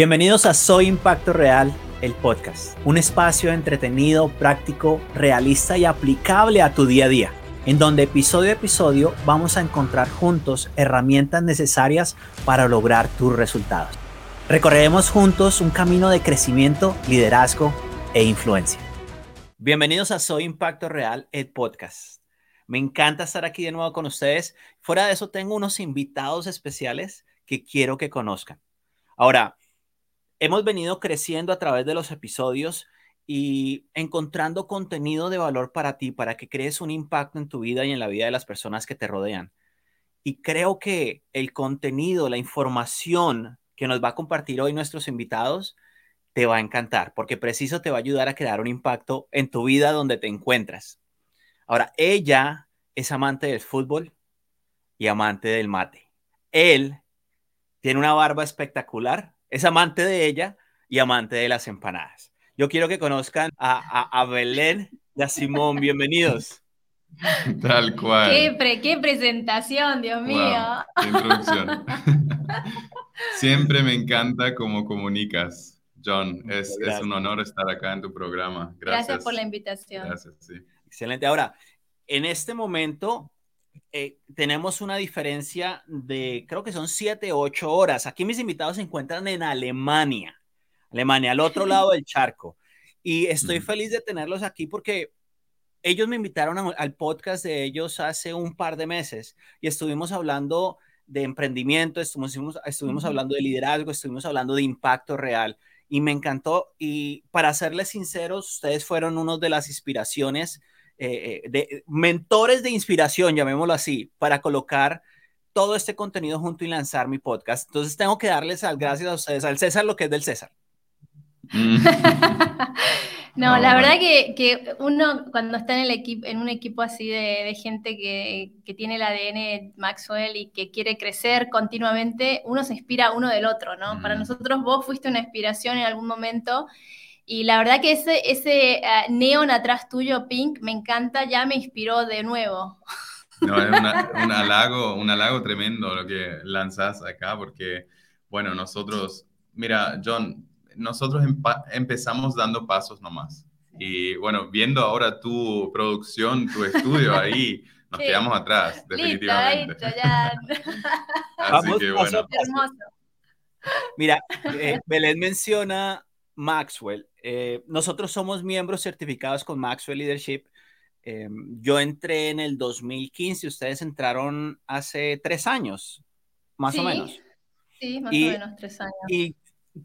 Bienvenidos a Soy Impacto Real, el podcast, un espacio entretenido, práctico, realista y aplicable a tu día a día, en donde episodio a episodio vamos a encontrar juntos herramientas necesarias para lograr tus resultados. Recorreremos juntos un camino de crecimiento, liderazgo e influencia. Bienvenidos a Soy Impacto Real, el podcast. Me encanta estar aquí de nuevo con ustedes. Fuera de eso, tengo unos invitados especiales que quiero que conozcan. Ahora, hemos venido creciendo a través de los episodios y encontrando contenido de valor para ti, para que crees un impacto en tu vida y en la vida de las personas que te rodean. Y creo que el contenido, la información que nos va a compartir hoy nuestros invitados, te va a encantar, porque preciso te va a ayudar a crear un impacto en tu vida donde te encuentras. Ahora, ella es amante del fútbol y amante del mate. Él tiene una barba espectacular, es amante de ella y amante de las empanadas. Yo quiero que conozcan a, Belén y a Simón. Bienvenidos. Tal cual. Qué, presentación, Dios mío. qué introducción. Siempre me encanta cómo comunicas, John. Es, es, un honor estar acá en tu programa. Gracias. Gracias por la invitación. Gracias, sí. Excelente. Ahora, en este momento eh, tenemos una diferencia de, creo que son 7, 8 horas. Aquí mis invitados se encuentran en Alemania, Alemania, al otro lado del charco. Y estoy feliz de tenerlos aquí porque ellos me invitaron al podcast de ellos hace un par de meses y estuvimos hablando de emprendimiento, estuvimos, estuvimos hablando de liderazgo, estuvimos hablando de impacto real y me encantó. Y para serles sinceros, ustedes fueron uno de las inspiraciones eh, de mentores de inspiración, llamémoslo así, para colocar todo este contenido junto y lanzar mi podcast. Entonces tengo que darles las gracias a ustedes, al César lo que es del César. No, la verdad que, que, uno cuando está en, el equipo, en un equipo así de, de gente que, que, tiene el ADN Maxwell y que quiere crecer continuamente, uno se inspira uno del otro, ¿no? Para nosotros vos fuiste una inspiración en algún momento y la verdad que ese, ese eh, neon atrás tuyo, Pink, me encanta, ya me inspiró de nuevo. No, es un, halago, un halago tremendo lo que lanzas acá, porque, bueno, nosotros, mira, John, nosotros empezamos dando pasos nomás. Y bueno, viendo ahora tu producción, tu estudio ahí, nos quedamos atrás, definitivamente. Listo, ya. Así que bueno. Hermoso. Mira, eh, Belén menciona Maxwell. Eh, nosotros somos miembros certificados con Maxwell Leadership. Eh, yo entré en el 2015, ustedes entraron hace tres años, más o menos. Sí, más o menos tres años. Y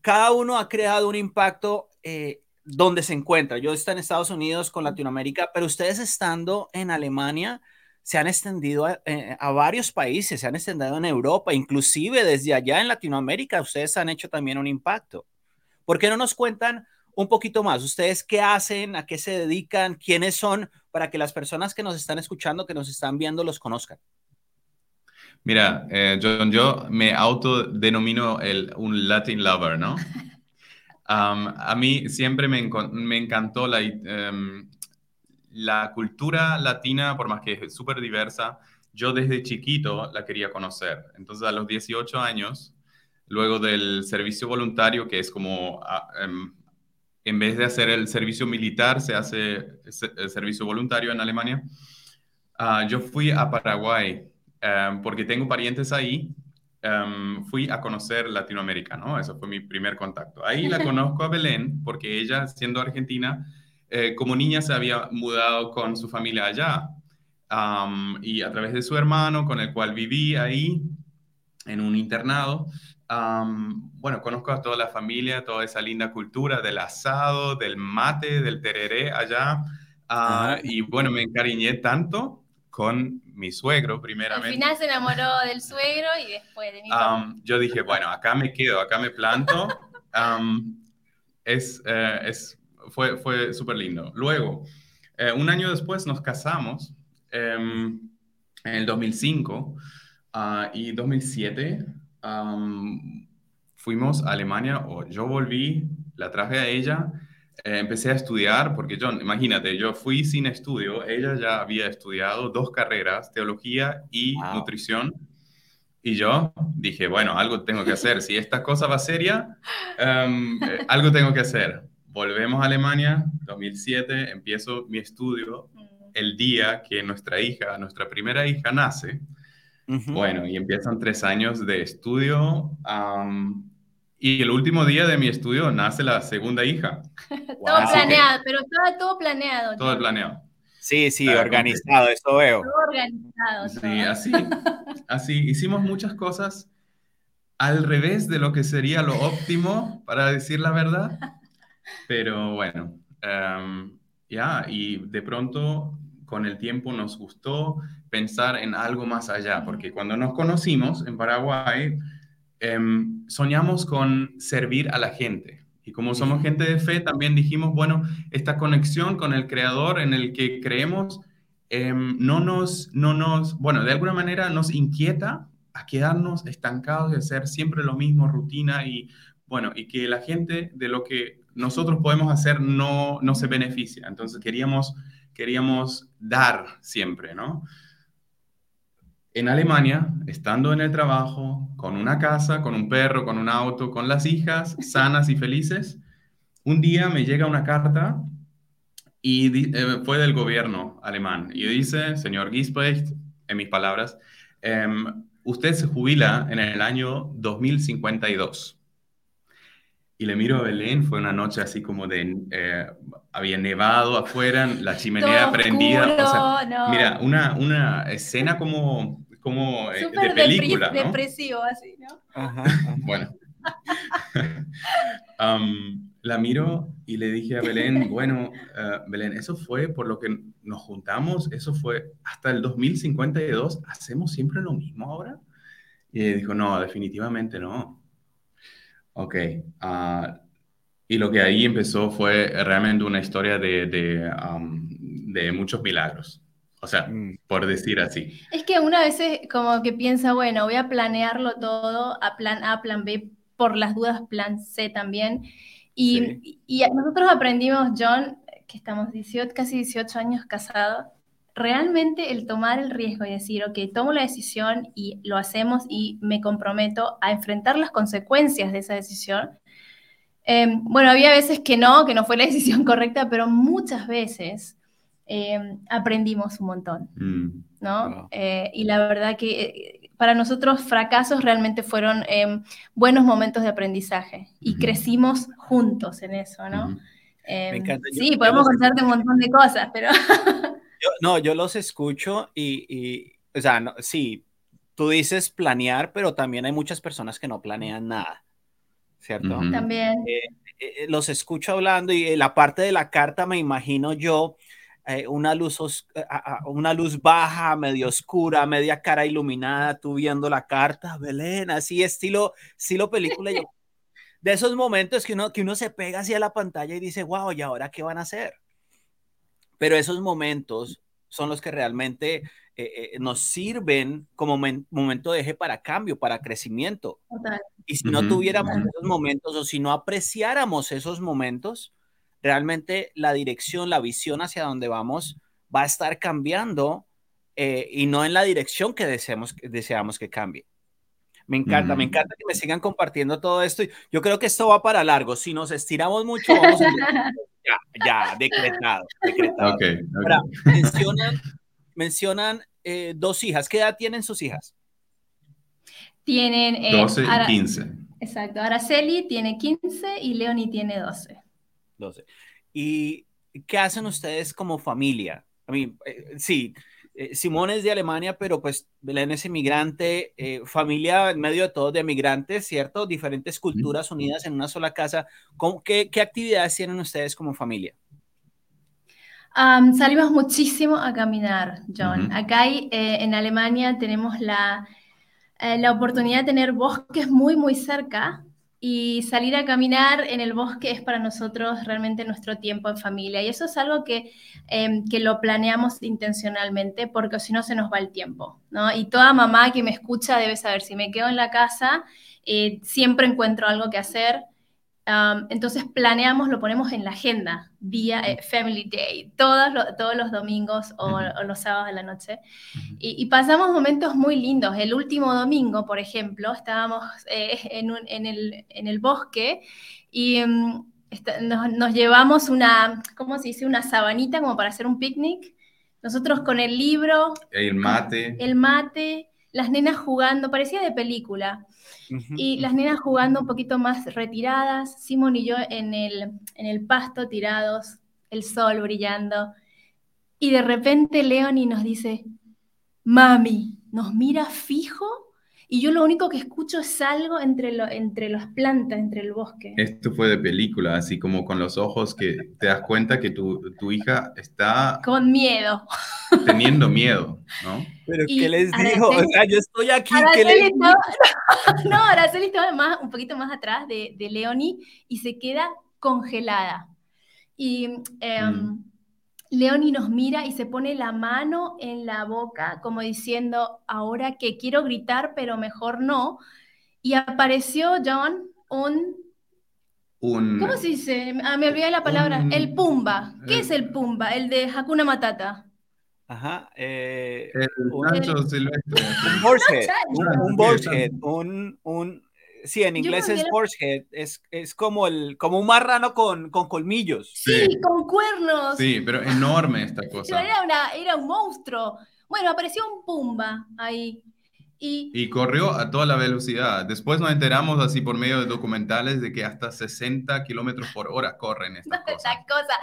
cada uno ha creado un impacto eh, donde se encuentra. Yo estoy en Estados Unidos con Latinoamérica, pero ustedes estando en Alemania se han extendido a, a, varios países, se han extendido en Europa, inclusive desde allá en Latinoamérica, ustedes han hecho también un impacto. ¿Por qué no nos cuentan un poquito más? ¿Ustedes qué hacen? ¿A qué se dedican? ¿Quiénes son? Para que las personas que nos están escuchando, que nos están viendo, los conozcan. Mira, eh, John, yo me autodenomino el, un Latin lover, ¿no? a mí siempre me, encantó la, em, la cultura latina, por más que es súper diversa, yo desde chiquito la quería conocer. Entonces, a los 18 años, luego del servicio voluntario, que es como, ah, em, en vez de hacer el servicio militar, se hace el servicio voluntario en Alemania. Ah, yo fui a Paraguay em, porque tengo parientes ahí. Em, fui a conocer Latinoamérica, ¿no? Ese fue mi primer contacto. Ahí la conozco a Belén porque ella, siendo argentina, eh, como niña se había mudado con su familia allá. y a través de su hermano, con el cual viví ahí, en un internado, bueno, conozco a toda la familia, toda esa linda cultura del asado, del mate, del tereré allá. Ah, y bueno, me encariñé tanto con mi suegro, primeramente. Al final se enamoró del suegro y después de mi Yo dije, bueno, acá me quedo, acá me planto. es, eh, es, fue fue súper lindo. Luego, eh, un año después nos casamos, em, en el 2005 ah, y 2007 fuimos a Alemania, o yo volví, la traje a ella, eh, empecé a estudiar, porque John, imagínate, yo fui sin estudio, ella ya había estudiado dos carreras, teología y nutrición, Y yo dije, bueno, algo tengo que hacer. Si esta cosa va seria, em, eh, algo tengo que hacer. Volvemos a Alemania, 2007, empiezo mi estudio mm. el día que nuestra hija, nuestra primera hija nace. Bueno, y empiezan tres años de estudio. y el último día de mi estudio nace la segunda hija. todo planeado, pero estaba todo planeado. Todo planeado. Sí, sí, organizado, eso veo. Todo organizado. Sí, así, así. Hicimos muchas cosas al revés de lo que sería lo óptimo, para decir la verdad. Pero bueno, em, ya, y de pronto con el tiempo nos gustó pensar en algo más allá, porque cuando nos conocimos en Paraguay, em, soñamos con servir a la gente. Y como somos gente de fe, también dijimos, bueno, esta conexión con el Creador en el que creemos em, no, nos, no nos, bueno, de alguna manera nos inquieta a quedarnos estancados de hacer siempre lo mismo, rutina y, bueno, y que la gente de lo que nosotros podemos hacer no, no se beneficia. Entonces queríamos, queríamos dar siempre, ¿no? En Alemania, estando en el trabajo, con una casa, con un perro, con un auto, con las hijas, sanas y felices, un día me llega una carta y eh, fue del gobierno alemán y dice, señor Gisprecht, en mis palabras, em, usted se jubila en el año 2052. Y le miro a Belén, fue una noche así como de, eh, había nevado afuera, la chimenea prendida. Mira, una, una escena como como eh, de película, ¿no? depresivo así, ¿no? Ajá, bueno. la miro y le dije a Belén, bueno, eh, Belén, eso fue por lo que nos juntamos, eso fue hasta el 2052, ¿hacemos siempre lo mismo ahora? Y ella dijo, no, definitivamente no. Ok. Uh, y lo que ahí empezó fue realmente una historia de, de, de muchos milagros. O sea, mm. por decir así. Es que una vez como que piensa, bueno, voy a planearlo todo a plan A, plan B, por las dudas, plan C también. Y, nosotros aprendimos, John, que estamos 18, casi 18 años casados, realmente el tomar el riesgo y decir, ok, tomo la decisión y lo hacemos y me comprometo a enfrentar las consecuencias de esa decisión. Em, bueno, había veces que no, que no fue la decisión correcta, pero muchas veces Em, aprendimos un montón, mm. ¿no? Eh, y la verdad que eh, para nosotros fracasos realmente fueron em, buenos momentos de aprendizaje y crecimos juntos en eso, ¿no? Em, sí, podemos contarte un montón de cosas, pero... no, yo los escucho y, o sea, no, sí, tú dices planear, pero también hay muchas personas que no planean nada, ¿cierto? También. Eh, los escucho hablando y la parte de la carta me imagino yo eh, una, luz eh, una luz baja, medio oscura, media cara iluminada, tú viendo la carta, Belén, así estilo, estilo película. de esos momentos que uno, que uno se pega hacia la pantalla y dice, wow, ¿y ahora qué van a hacer? Pero esos momentos son los que realmente eh, nos sirven como momento de eje para cambio, para crecimiento. Y si no tuviéramos esos momentos o si no apreciáramos esos momentos, realmente la dirección, la visión hacia donde vamos va a estar cambiando eh, y no en la dirección que deseamos, deseamos que cambie. Me encanta, me encanta que me sigan compartiendo todo esto. Yo creo que esto va para largo. Si nos estiramos mucho, vamos a... ya, ya, decretado, decretado. mencionan, mencionan eh, dos hijas. ¿Qué edad tienen sus hijas? Tienen... 12 eh, y 15. Exacto. Araceli tiene 15 y Leonie tiene 12. 12. ¿Y qué hacen ustedes como familia? A mí, eh, sí, eh, Simón es de Alemania, pero pues Belén es inmigrante, eh, familia en medio de todos de migrantes, ¿cierto? Diferentes culturas unidas en una sola casa. qué, qué, actividades tienen ustedes como familia? salimos muchísimo a caminar, John. Acá en Alemania tenemos la, la oportunidad de tener bosques muy, muy cerca y salir a caminar en el bosque es para nosotros realmente nuestro tiempo en familia. Y eso es algo que, em, que lo planeamos intencionalmente porque si no se nos va el tiempo. ¿no? Y toda mamá que me escucha debe saber, si me quedo en la casa, eh, siempre encuentro algo que hacer. Entonces planeamos, lo ponemos en la agenda, día eh, Family Day, todos, todos los domingos o, los sábados de la noche. y, pasamos momentos muy lindos. El último domingo, por ejemplo, estábamos eh, en, el, bosque y mm, nos, llevamos una, ¿cómo se dice? Una sabanita como para hacer un picnic. Nosotros con el libro. El mate. El mate, las nenas jugando, parecía de película. Y las nenas jugando un poquito más retiradas, Simón y yo en el, en el pasto tirados, el sol brillando. Y de repente Leonie nos dice, mami, nos mira fijo y yo lo único que escucho es algo entre, lo, entre las plantas, entre el bosque. Esto fue de película, así como con los ojos que te das cuenta que tu, tu hija está... Con miedo. Teniendo miedo, ¿no? Pero ¿qué les dijo? O sea, yo estoy aquí. ¿qué no, Araceli estaba más, un poquito más atrás de, de Leonie y se queda congelada. Y... Em, mm. Leoni nos mira y se pone la mano en la boca, como diciendo, ahora que quiero gritar, pero mejor no. Y apareció, John, un... un ¿Cómo se dice? Ah, me olvidé la palabra. el Pumba. ¿Qué es el Pumba? El de Hakuna Matata. Ajá. Eh, el Sancho Silvestre. Un Un, un, un, Sí, en inglés es horsehead, es, es como, el, como un marrano con, con colmillos. Sí, con cuernos. Sí, pero enorme esta cosa. Era, una, era un monstruo. Bueno, apareció un pumba ahí. Y, y, corrió a toda la velocidad. Después nos enteramos así por medio de documentales de que hasta 60 kilómetros por hora corren estas no, cosas. Cosa.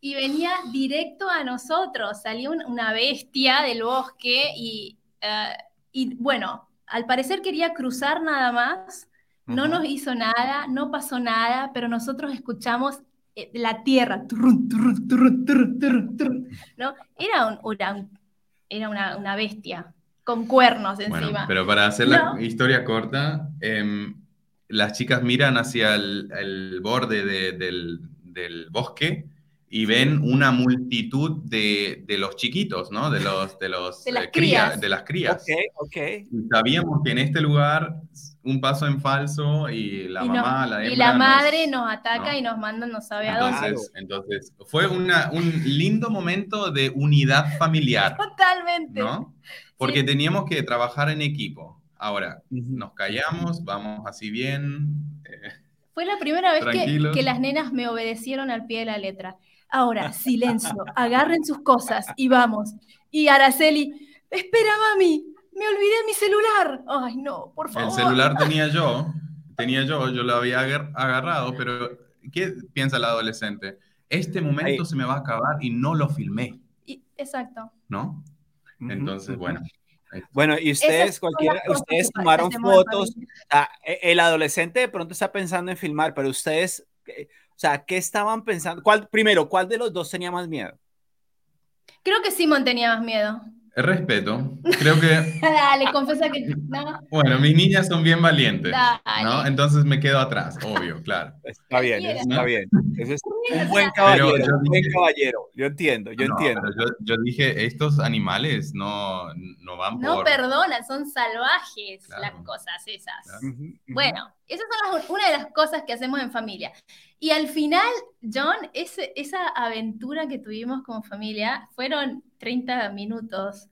Y venía directo a nosotros. Salió una bestia del bosque y, eh, y bueno, al parecer quería cruzar nada más, no nos hizo nada, no pasó nada, pero nosotros escuchamos eh, la tierra, ¿no? Era, un, era una, bestia con cuernos encima. pero para hacer la historia corta, em, las chicas miran hacia el, borde del, del bosque y ven una multitud de, de, los chiquitos, ¿no? De los de los de las eh, crías. de las crías. Okay, sabíamos que en este lugar un paso en falso y la mamá, la Y la madre nos, ataca y nos manda no sabe a dónde. Entonces, fue una, un lindo momento de unidad familiar. Totalmente. ¿no? Porque teníamos que trabajar en equipo. Ahora, nos callamos, vamos así bien. Eh, fue la primera vez que, que, las nenas me obedecieron al pie de la letra. Ahora, silencio, agarren sus cosas y vamos. Y Araceli, espera, mami, me olvidé mi celular. Ay, no, por favor. El celular tenía yo, tenía yo, yo lo había agarrado, pero ¿qué piensa el adolescente? Este momento se me va a acabar y no lo filmé. exacto. ¿No? Entonces, bueno. Bueno, y ustedes, cualquiera, ustedes tomaron fotos. E, el adolescente de pronto está pensando en filmar, pero ustedes eh, o sea, ¿qué estaban pensando? ¿Cuál, primero, ¿cuál de los dos tenía más miedo? Creo que Simón tenía más miedo. El respeto. Creo que. Dale, confesa que. No. Bueno, mis niñas son bien valientes. ¿no? Entonces me quedo atrás, obvio, claro. Está bien, está bien. Eso es un buen caballero. un buen caballero. Yo entiendo, yo entiendo. Yo, dije, estos animales no, no van por. No perdonan, son salvajes las cosas esas. Bueno, esas son una de las cosas que hacemos en familia. Y al final, John, ese, esa aventura que tuvimos como familia fueron 30 minutos.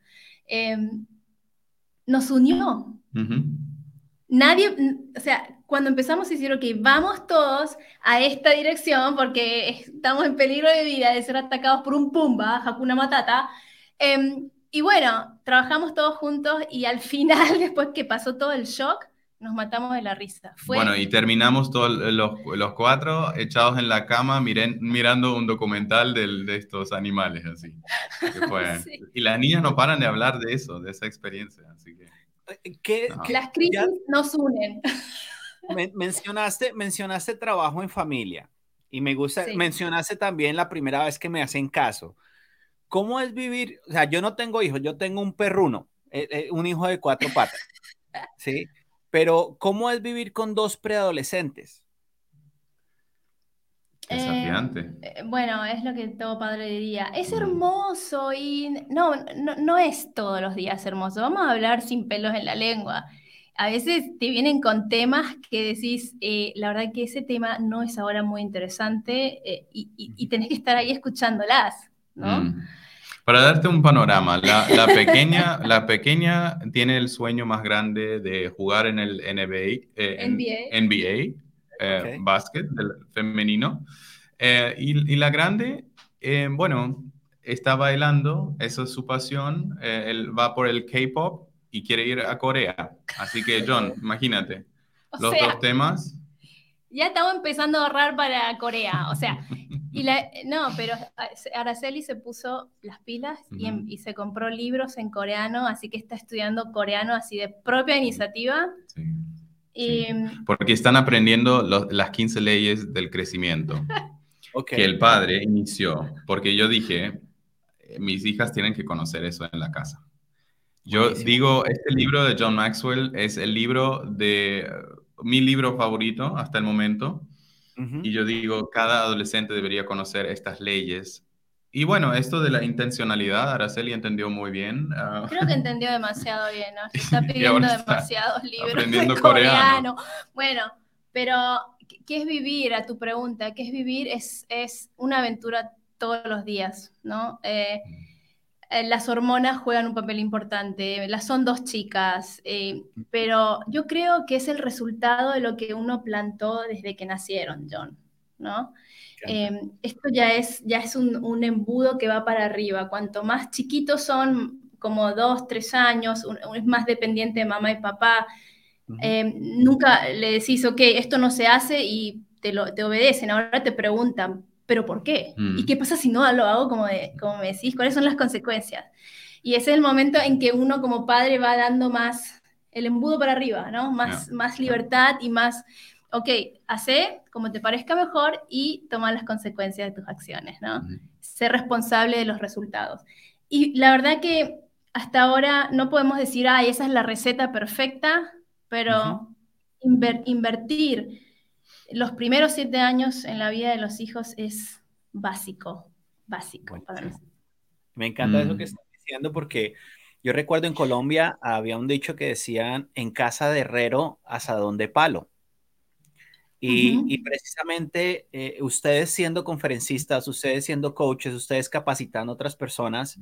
Em, nos unió. Nadie, o sea, cuando empezamos a decir, ok, vamos todos a esta dirección porque estamos en peligro de vida de ser atacados por un pumba, Hakuna Matata. Em, y bueno, trabajamos todos juntos y al final, después que pasó todo el shock, nos matamos de la risa. Bueno, y terminamos todos los, los, cuatro echados en la cama miren, mirando un documental de estos animales, así. Y las niñas no paran de hablar de eso, de esa experiencia, así que... Eh, las crisis nos unen. mencionaste, mencionaste trabajo en familia y me gusta, mencionaste también la primera vez que me hacen caso. ¿Cómo es vivir? O sea, yo no tengo hijos, yo tengo un perruno, eh, eh, un hijo de cuatro patas, ¿sí? Pero, ¿cómo es vivir con dos preadolescentes? Desafiante. Eh, bueno, es lo que todo padre diría. Es mm. hermoso y no, no, es todos los días hermoso. Vamos a hablar sin pelos en la lengua. a veces te vienen con temas que decís, eh, la verdad que ese tema no es ahora muy interesante eh, y, tenés que estar ahí escuchándolas, ¿no? Mm. Para darte un panorama, la, pequeña, la pequeña tiene el sueño más grande de jugar en el NBA, eh, NBA, eh, básquet femenino. Eh, y, la grande, bueno, está bailando, eso es su pasión. él va por el K-pop y quiere ir a Corea. Así que, John, imagínate, los dos temas. Ya estamos empezando a ahorrar para Corea, o sea, y la, no, pero Araceli se puso las pilas em, y, se compró libros en coreano, así que está estudiando coreano así de propia iniciativa. Sí, Porque están aprendiendo las 15 leyes del crecimiento. Que el padre inició. Porque yo dije, eh, mis hijas tienen que conocer eso en la casa. Yo digo, este libro de John Maxwell es el libro de mi libro favorito hasta el momento y yo digo, cada adolescente debería conocer estas leyes. Y bueno, esto de la intencionalidad, Araceli entendió muy bien. Ah. Creo que entendió demasiado bien, ¿no? Está pidiendo demasiados libros de coreano. Bueno, pero ¿qué es vivir? A tu pregunta, ¿qué es vivir? Es, es una aventura todos los días, ¿no? Eh, eh, las hormonas juegan un papel importante, las son dos chicas, eh, pero yo creo que es el resultado de lo que uno plantó desde que nacieron, John, ¿no? Eh, esto ya es, ya es un, embudo que va para arriba. Cuanto más chiquitos son, como dos, tres años, es más dependiente de mamá y papá, nunca le decís, ok, esto no se hace y te, lo, te obedecen, ahora te preguntan, pero ¿por qué? ¿Y mm. qué pasa si no lo hago como, como me decís? ¿Cuáles son las consecuencias? Y ese es el momento en que uno como padre va dando más el embudo para arriba, ¿no? Más, más libertad y más, ok, hace como te parezca mejor y toma las consecuencias de tus acciones, ¿no? Ser responsable de los resultados. Y la verdad que hasta ahora no podemos decir, ay, esa es la receta perfecta, pero invertir los primeros siete años en la vida de los hijos es básico, básico Me encanta eso que mm. estás diciendo porque yo recuerdo en Colombia había un dicho que decían en casa de herrero, asadón de palo. Y, precisamente eh, ustedes siendo conferencistas, ustedes siendo coaches, ustedes capacitando a otras personas,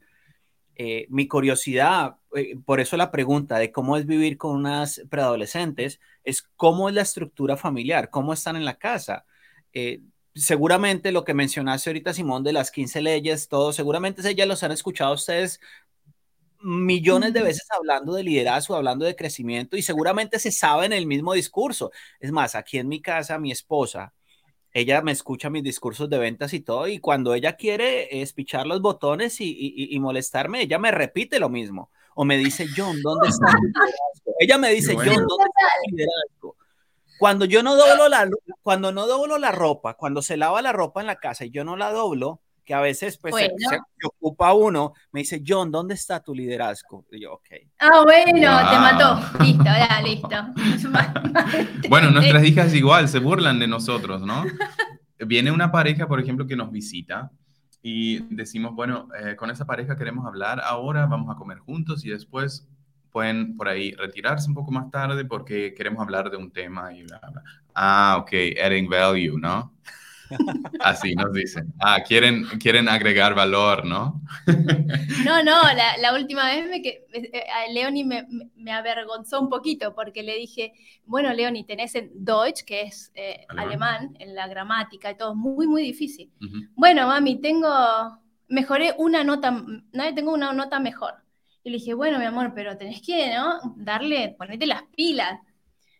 eh, mi curiosidad, eh, por eso la pregunta de cómo es vivir con unas preadolescentes, es cómo es la estructura familiar, cómo están en la casa. Eh, seguramente lo que mencionaste ahorita, Simón, de las 15 leyes, todo, seguramente ya los han escuchado ustedes millones de veces hablando de liderazgo, hablando de crecimiento y seguramente se sabe en el mismo discurso. Es más, aquí en mi casa, mi esposa, ella me escucha mis discursos de ventas y todo, y cuando ella quiere espichar los botones y, molestarme, ella me repite lo mismo. O me dice, John, ¿dónde está tu liderazgo? Ella me dice, John, ¿dónde está tu liderazgo? Cuando yo no doblo la, cuando no doblo la ropa, cuando se lava la ropa en la casa y yo no la doblo, que a veces pues se, ocupa uno, me dice, John, ¿dónde está tu liderazgo? Y yo, ok. Ah, bueno, te mató. Listo, ya, listo. bueno, nuestras hijas igual se burlan de nosotros, ¿no? Viene una pareja, por ejemplo, que nos visita y decimos, bueno, eh, con esa pareja queremos hablar ahora, vamos a comer juntos y después pueden por ahí retirarse un poco más tarde porque queremos hablar de un tema y bla, bla. Ah, ok, adding value, ¿no? Así nos dicen. Ah, quieren, quieren agregar valor, ¿no? No, no, la, última vez me, que, eh, Leoni me, me, avergonzó un poquito porque le dije, bueno, Leoni, tenés en Deutsch, que es eh, alemán. en la gramática y todo, muy, muy difícil. Bueno, mami, tengo, mejoré una nota, no, tengo una nota mejor. Y le dije, bueno, mi amor, pero tenés que, ¿no? Darle, ponerte las pilas.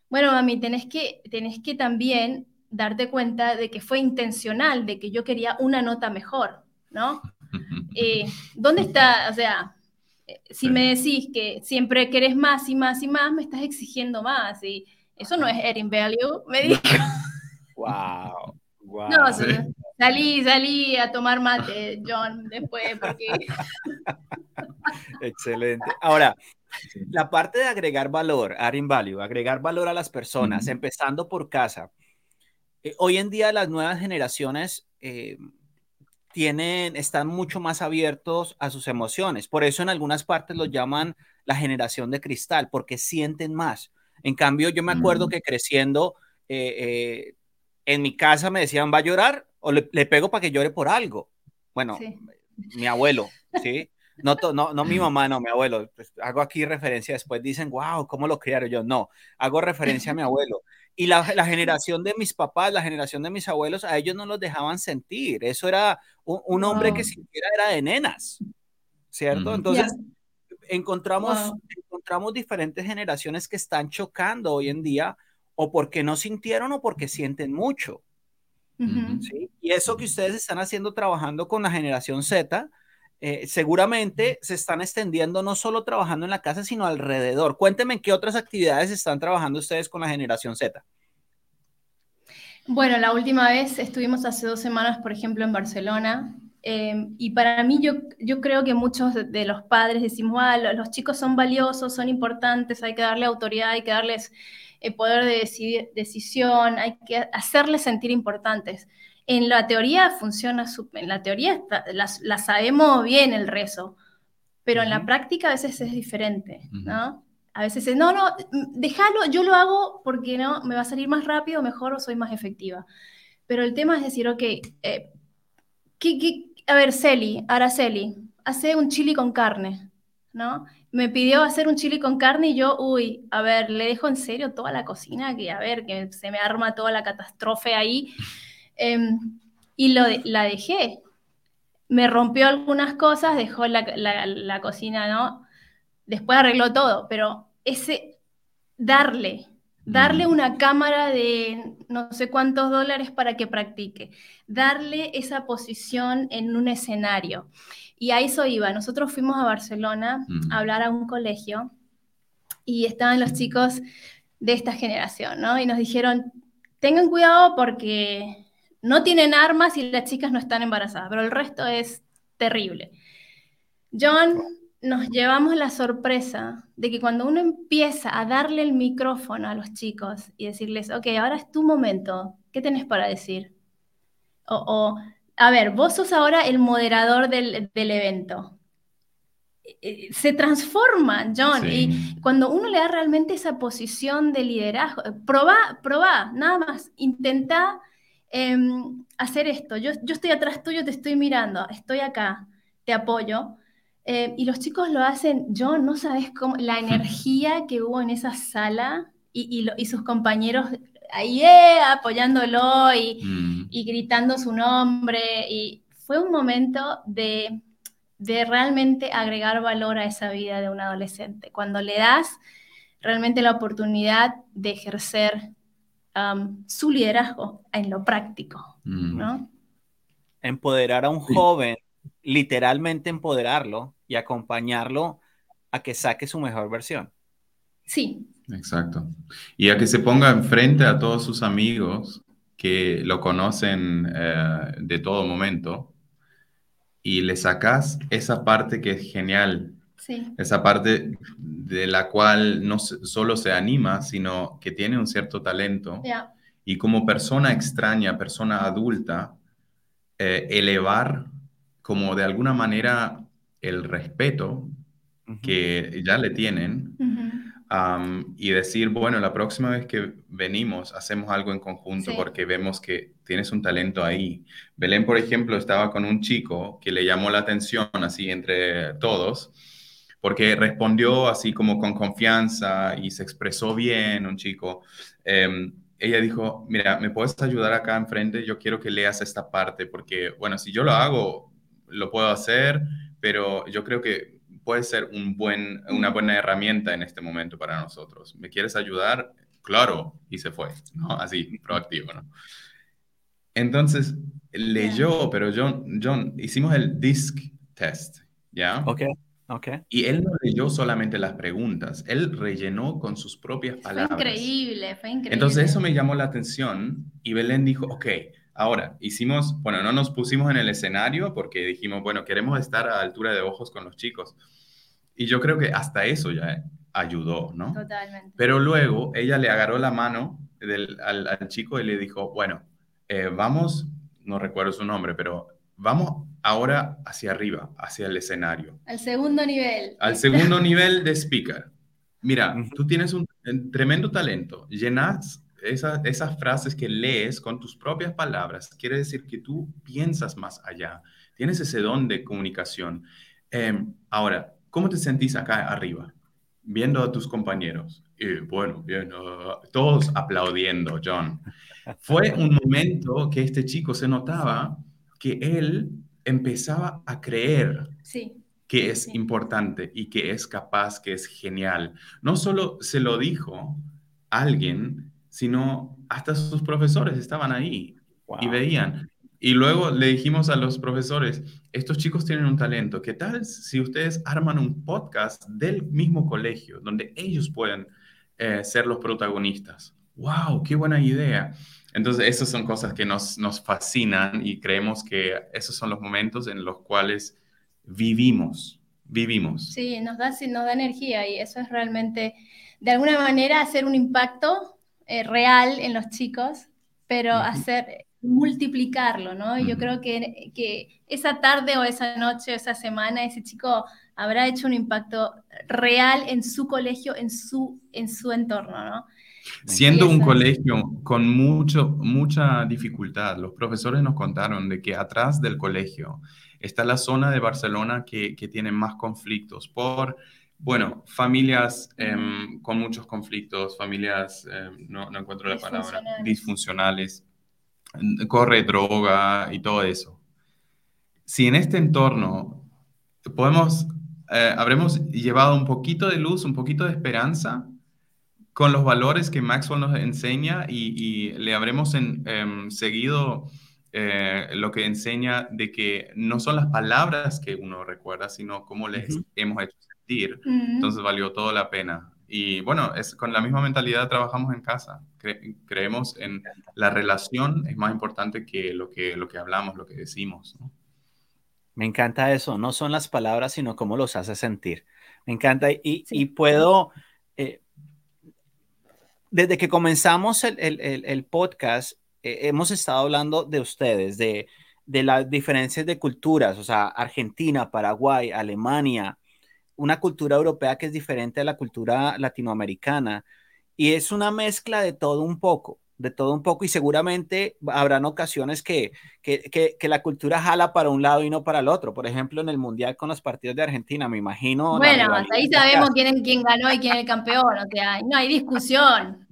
Bueno, mami, tenés que, tenés que también darte cuenta de que fue intencional, de que yo quería una nota mejor, ¿no? Eh, ¿Dónde está? O sea, eh, si me decís que siempre querés más y más y más, me estás exigiendo más y eso no es adding value, me dijo. Wow. wow. No, salí, salí a tomar mate, John, después, porque... Excelente. Ahora, la parte de agregar valor, adding value, agregar valor a las personas, empezando por casa. Eh, hoy en día las nuevas generaciones eh, tienen, están mucho más abiertos a sus emociones. Por eso en algunas partes los llaman la generación de cristal, porque sienten más. En cambio, yo me acuerdo que creciendo, eh, eh, en mi casa me decían, ¿va a llorar? O le, pego para que llore por algo. Bueno, mi abuelo, ¿sí? No, no, no mi mamá, no, mi abuelo. Pues, hago aquí referencia, después dicen, wow, ¿cómo lo criaron? Yo no, hago referencia a mi abuelo. Y la, generación de mis papás, la generación de mis abuelos, a ellos no los dejaban sentir. Eso era un, hombre que siquiera era de nenas, ¿cierto? Entonces, encontramos, encontramos diferentes generaciones que están chocando hoy en día o porque no sintieron o porque sienten mucho. Y eso que ustedes están haciendo trabajando con la generación Z, eh, seguramente se están extendiendo no solo trabajando en la casa, sino alrededor. Cuéntenme en qué otras actividades están trabajando ustedes con la generación Z. Bueno, la última vez estuvimos hace dos semanas, por ejemplo, en Barcelona. Em, y para mí yo, yo creo que muchos de, los padres decimos, ah, los, chicos son valiosos, son importantes, hay que darle autoridad, hay que darles el eh, poder de decisión, hay que hacerles sentir importantes. En la teoría funciona, en la teoría la, sabemos bien el rezo, pero en la práctica a veces es diferente, ¿no? A veces es, no, no, déjalo, yo lo hago porque no, me va a salir más rápido, mejor o soy más efectiva. Pero el tema es decir, ok, eh, a ver, Celi, Araceli, hace un chili con carne, ¿no? Me pidió hacer un chili con carne y yo, uy, a ver, le dejo en serio toda la cocina, que a ver, que se me arma toda la catástrofe ahí. Em, y lo, la dejé. Me rompió algunas cosas, dejó la, cocina, ¿no? Después arregló todo, pero ese darle, darle una cámara de no sé cuántos dólares para que practique, darle esa posición en un escenario. Y a eso iba. Nosotros fuimos a Barcelona a hablar a un colegio y estaban los chicos de esta generación, ¿no? Y nos dijeron, tengan cuidado porque no tienen armas y las chicas no están embarazadas, pero el resto es terrible. John, nos llevamos la sorpresa de que cuando uno empieza a darle el micrófono a los chicos y decirles, ok, ahora es tu momento, ¿qué tenés para decir? O, a ver, vos sos ahora el moderador del, evento. Eh, eh, se transforma, John, y cuando uno le da realmente esa posición de liderazgo, probá, probá, nada más, intenta Em, hacer esto. Yo, yo estoy atrás tuyo, te estoy mirando, estoy acá, te apoyo. Eh, y los chicos lo hacen, yo no sabes cómo, la energía que hubo en esa sala y, y, sus compañeros ahí eh, apoyándolo y, mm. y, gritando su nombre. Y fue un momento de, de realmente agregar valor a esa vida de un adolescente. Cuando le das realmente la oportunidad de ejercer su liderazgo en lo práctico, mm. ¿no? Empoderar a un joven, literalmente empoderarlo y acompañarlo a que saque su mejor versión. Sí. Exacto. Y a que se ponga enfrente a todos sus amigos que lo conocen eh, de todo momento y le sacas esa parte que es genial esa parte de la cual no solo se anima, sino que tiene un cierto talento. Y como persona extraña, persona adulta, eh, elevar como de alguna manera el respeto que ya le tienen y decir, bueno, la próxima vez que venimos hacemos algo en conjunto porque vemos que tienes un talento ahí. Belén, por ejemplo, estaba con un chico que le llamó la atención así entre todos porque respondió así como con confianza y se expresó bien un chico. Em, ella dijo, mira, ¿me puedes ayudar acá enfrente? Yo quiero que leas esta parte, porque, bueno, si yo lo hago, lo puedo hacer, pero yo creo que puede ser un buen, una buena herramienta en este momento para nosotros. ¿Me quieres ayudar? Claro, y se fue, ¿no? Así, proactivo, ¿no? Entonces, leyó, pero John, John, hicimos el DISC test, ¿ya? Ok. Y él no leyó solamente las preguntas, él rellenó con sus propias palabras. Fue increíble, fue increíble. Entonces eso me llamó la atención y Belén dijo, ok, ahora hicimos, bueno, no nos pusimos en el escenario porque dijimos, bueno, queremos estar a altura de ojos con los chicos. Y yo creo que hasta eso ya ayudó, ¿no? Totalmente. Pero luego ella le agarró la mano al, chico y le dijo, bueno, eh, vamos, no recuerdo su nombre, pero vamos ahora hacia arriba, hacia el escenario. Al segundo nivel. Al segundo nivel de speaker. Mira, tú tienes un, tremendo talento, llenas esas frases que lees con tus propias palabras, quiere decir que tú piensas más allá, tienes ese don de comunicación. Em, ahora, ¿cómo te sentís acá arriba? Viendo a tus compañeros. Y bueno, bien, todos aplaudiendo, John. Fue un momento que este chico se notaba que él empezaba a creer que es importante y que es capaz, que es genial. No solo se lo dijo alguien, sino hasta sus profesores estaban ahí y veían. Y luego le dijimos a los profesores, estos chicos tienen un talento, ¿qué tal si ustedes arman un podcast del mismo colegio donde ellos pueden eh, ser los protagonistas? ¡Wow! ¡Qué buena idea! Entonces, esas son cosas que nos, nos fascinan y creemos que esos son los momentos en los cuales vivimos, vivimos. Sí, nos da, nos da energía y eso es realmente, de alguna manera, hacer un impacto eh, real en los chicos, pero hacer, multiplicarlo, ¿no? Yo creo que, que esa tarde o esa noche o esa semana ese chico habrá hecho un impacto real en su colegio, en su, en su entorno, ¿no? Siendo un colegio con mucho, mucha dificultad, los profesores nos contaron de que atrás del colegio está la zona de Barcelona que, que tiene más conflictos por, bueno, familias em, con muchos conflictos, familias, em, no, no, encuentro la palabra, disfuncionales, corre droga y todo eso. Si en este entorno podemos, eh, habremos llevado un poquito de luz, un poquito de esperanza, con los valores que Maxwell nos enseña y, le habremos em, seguido eh, lo que enseña de que no son las palabras que uno recuerda, sino cómo les hemos hecho sentir. Entonces valió toda la pena. Y bueno, es, con la misma mentalidad trabajamos en casa. creemos en la relación, es más importante que lo que, lo que hablamos, lo que decimos. Me encanta eso, no son las palabras, sino cómo los hace sentir. Me encanta y, y puedo, desde que comenzamos el, podcast, eh, hemos estado hablando de ustedes, de, las diferencias de culturas, o sea, Argentina, Paraguay, Alemania, una cultura europea que es diferente a la cultura latinoamericana. Y es una mezcla de todo un poco de todo un poco y seguramente habrán ocasiones que, que, la cultura jala para un lado y no para el otro. Por ejemplo, en el Mundial con los partidos de Argentina, me imagino. Bueno, hasta ahí sabemos quién, quién ganó y quién es el campeón, o sea, no hay discusión.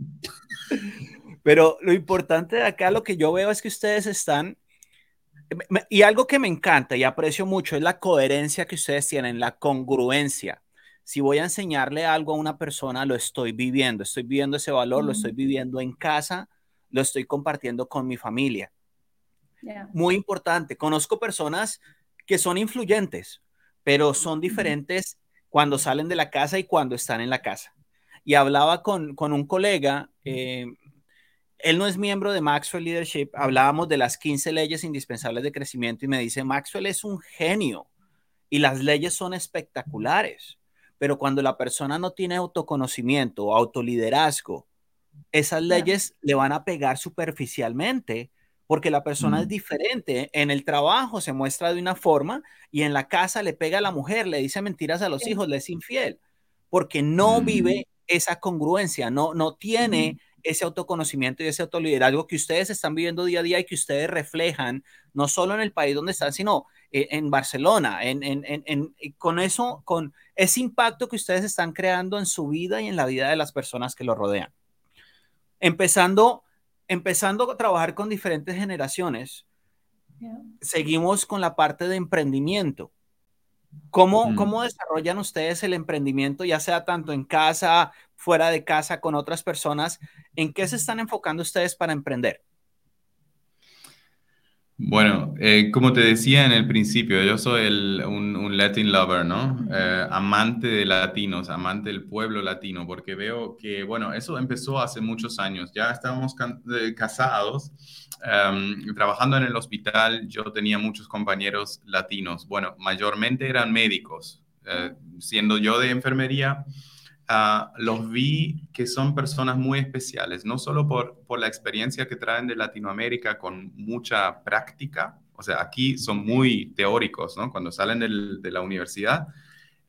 Pero lo importante de acá, lo que yo veo es que ustedes están, y algo que me encanta y aprecio mucho es la coherencia que ustedes tienen, la congruencia si voy a enseñarle algo a una persona, lo estoy viviendo, estoy viviendo ese valor, lo estoy viviendo en casa, lo estoy compartiendo con mi familia. Muy importante, conozco personas que son influyentes, pero son diferentes cuando salen de la casa y cuando están en la casa. Y hablaba con, un colega, eh, él no es miembro de Maxwell Leadership, hablábamos de las 15 leyes indispensables de crecimiento y me dice, Maxwell es un genio y las leyes son espectaculares, pero cuando la persona no tiene autoconocimiento o autoliderazgo, esas leyes le van a pegar superficialmente porque la persona es diferente. En el trabajo se muestra de una forma y en la casa le pega a la mujer, le dice mentiras a los hijos, le es infiel, porque no vive esa congruencia, no, no tiene ese autoconocimiento y ese autoliderazgo que ustedes están viviendo día a día y que ustedes reflejan, no solo en el país donde están, sino eh, en Barcelona, en, en, en, con eso, con ese impacto que ustedes están creando en su vida y en la vida de las personas que lo rodean empezando, empezando a trabajar con diferentes generaciones, seguimos con la parte de emprendimiento. ¿Cómo, ¿Cómo desarrollan ustedes el emprendimiento, ya sea tanto en casa, fuera de casa, con otras personas? ¿En qué se están enfocando ustedes para emprender? Bueno, eh, como te decía en el principio, yo soy un, Latin lover, ¿no? Eh, amante de latinos, amante del pueblo latino, porque veo que, bueno, eso empezó hace muchos años. Ya estábamos eh, casados, em, trabajando en el hospital, yo tenía muchos compañeros latinos. Bueno, mayormente eran médicos. siendo yo de enfermería, Ah, los vi que son personas muy especiales, no solo por, por la experiencia que traen de Latinoamérica con mucha práctica, o sea, aquí son muy teóricos, ¿no? Cuando salen de la universidad,